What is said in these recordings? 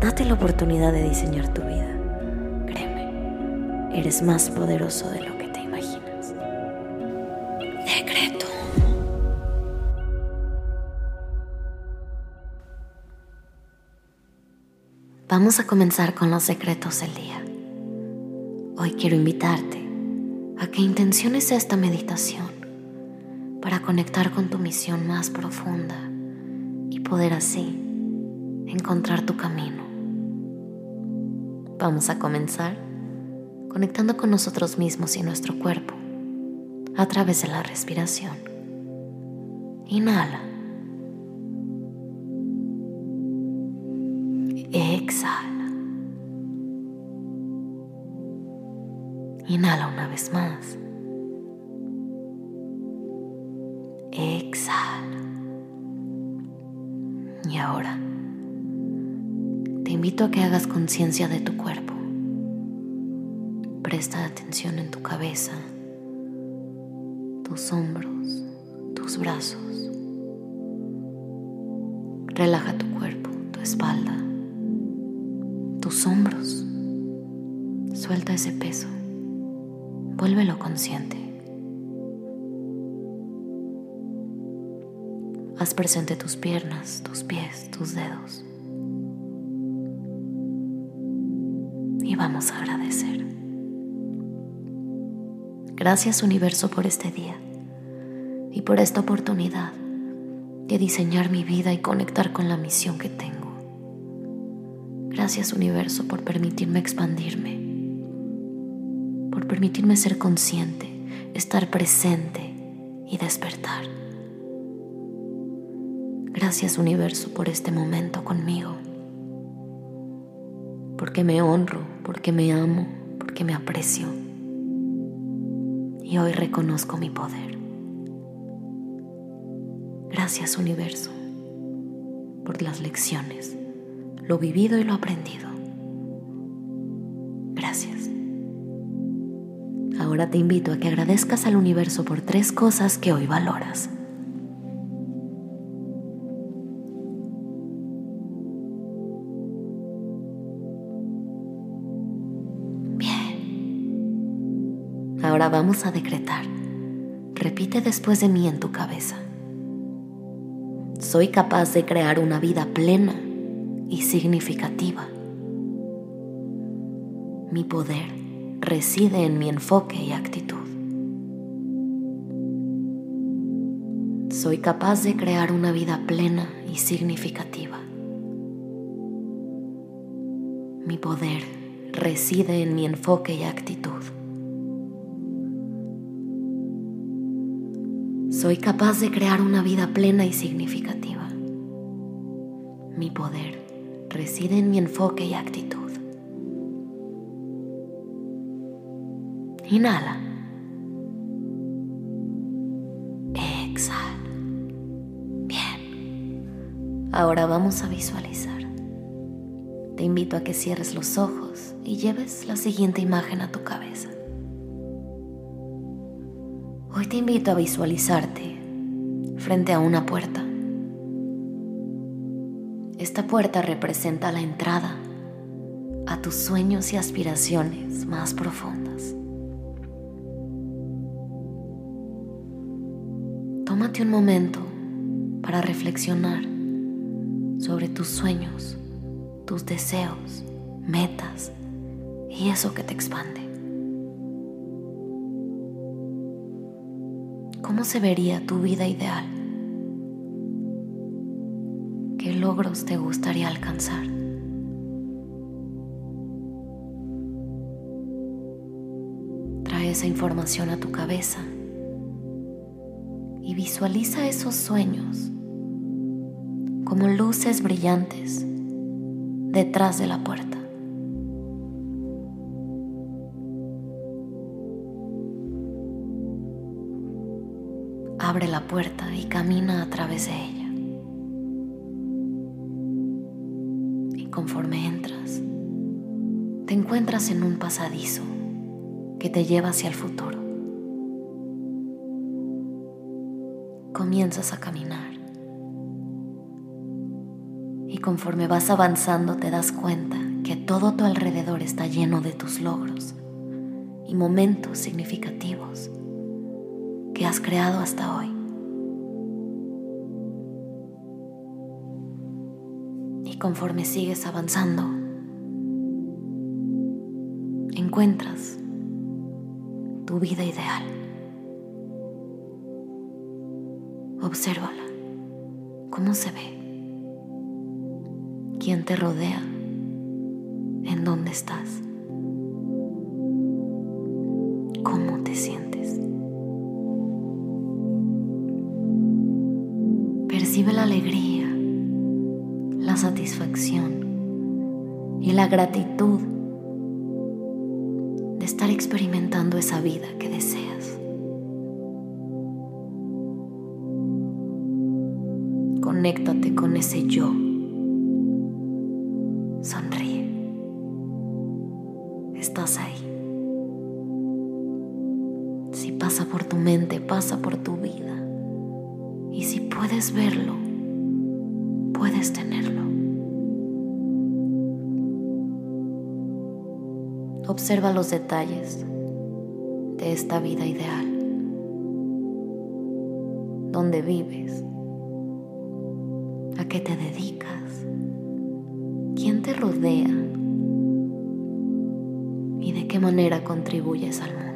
Date la oportunidad de diseñar tu vida. Créeme, eres más poderoso de lo que te imaginas. Decreto. Vamos a comenzar con los secretos del día. Hoy quiero invitarte a que intenciones esta meditación para conectar con tu misión más profunda y poder así encontrar tu camino. Vamos a comenzar conectando con nosotros mismos y nuestro cuerpo a través de la respiración. Inhala. Exhala. Inhala una vez más. Exhala. Y ahora invito a que hagas conciencia de tu cuerpo. Presta atención en tu cabeza, tus hombros, tus brazos. Relaja tu cuerpo, tu espalda, tus hombros. Suelta ese peso. Vuélvelo consciente. Haz presente tus piernas, tus pies, tus dedos. Y vamos a agradecer. Gracias universo por este día y por esta oportunidad de diseñar mi vida y conectar con la misión que tengo. Gracias universo por permitirme expandirme, por permitirme ser consciente, estar presente y despertar. Gracias universo por este momento conmigo porque me honro, porque me amo, porque me aprecio. Y hoy reconozco mi poder. Gracias universo por las lecciones, lo vivido y lo aprendido. Gracias. Ahora te invito a que agradezcas al universo por tres cosas que hoy valoras. Ahora vamos a decretar. Repite después de mí en tu cabeza. Soy capaz de crear una vida plena y significativa. Mi poder reside en mi enfoque y actitud. Soy capaz de crear una vida plena y significativa. Mi poder reside en mi enfoque y actitud. Soy capaz de crear una vida plena y significativa. Mi poder reside en mi enfoque y actitud. Inhala. Exhala. Bien. Ahora vamos a visualizar. Te invito a que cierres los ojos y lleves la siguiente imagen a tu cabeza. Hoy te invito a visualizarte frente a una puerta. Esta puerta representa la entrada a tus sueños y aspiraciones más profundas. Tómate un momento para reflexionar sobre tus sueños, tus deseos, metas y eso que te expande. ¿Cómo se vería tu vida ideal? ¿Qué logros te gustaría alcanzar? Trae esa información a tu cabeza y visualiza esos sueños como luces brillantes detrás de la puerta. Abre la puerta y camina a través de ella. Y conforme entras, te encuentras en un pasadizo que te lleva hacia el futuro. Comienzas a caminar y conforme vas avanzando te das cuenta que todo tu alrededor está lleno de tus logros y momentos significativos que has creado hasta hoy. Y conforme sigues avanzando, encuentras tu vida ideal. Obsérvala, cómo se ve, quién te rodea, en dónde estás. Percibe la alegría, la satisfacción y la gratitud de estar experimentando esa vida que deseas. Conéctate con ese yo. Sonríe. Estás ahí pasa por tu mente, pasa por tu vida. Y si puedes verlo, puedes tenerlo. Observa los detalles de esta vida ideal. ¿Dónde vives? ¿A qué te dedicas? ¿Quién te rodea? ¿Y de qué manera contribuyes al mundo?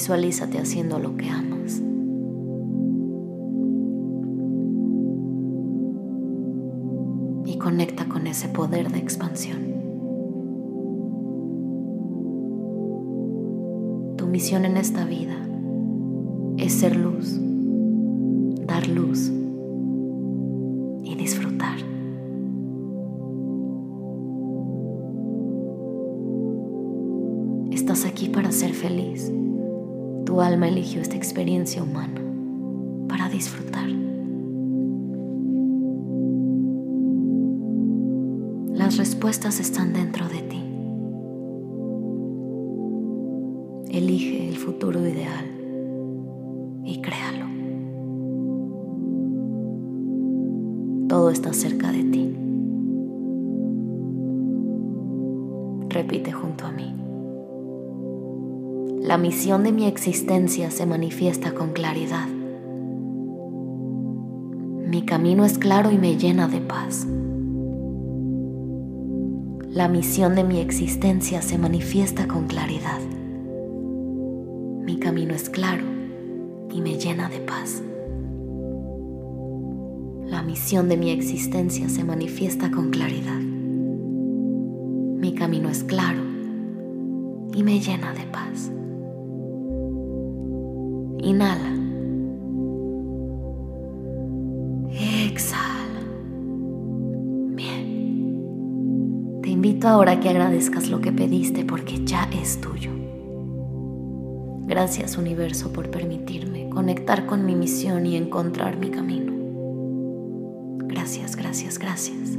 Visualízate haciendo lo que amas. Y conecta con ese poder de expansión. Tu misión en esta vida es ser luz, dar luz y disfrutar. Estás aquí para ser feliz. Tu alma eligió esta experiencia humana para disfrutar. Las respuestas están dentro de ti. Elige el futuro ideal y créalo. Todo está cerca de ti. Repite junto a mí. La misión de mi existencia se manifiesta con claridad. Mi camino es claro y me llena de paz. La misión de mi existencia se manifiesta con claridad. Mi camino es claro y me llena de paz. La misión de mi existencia se manifiesta con claridad. Mi camino es claro y me llena de paz. Inhala. Exhala. Bien. Te invito ahora a que agradezcas lo que pediste porque ya es tuyo. Gracias universo por permitirme conectar con mi misión y encontrar mi camino. Gracias, gracias, gracias.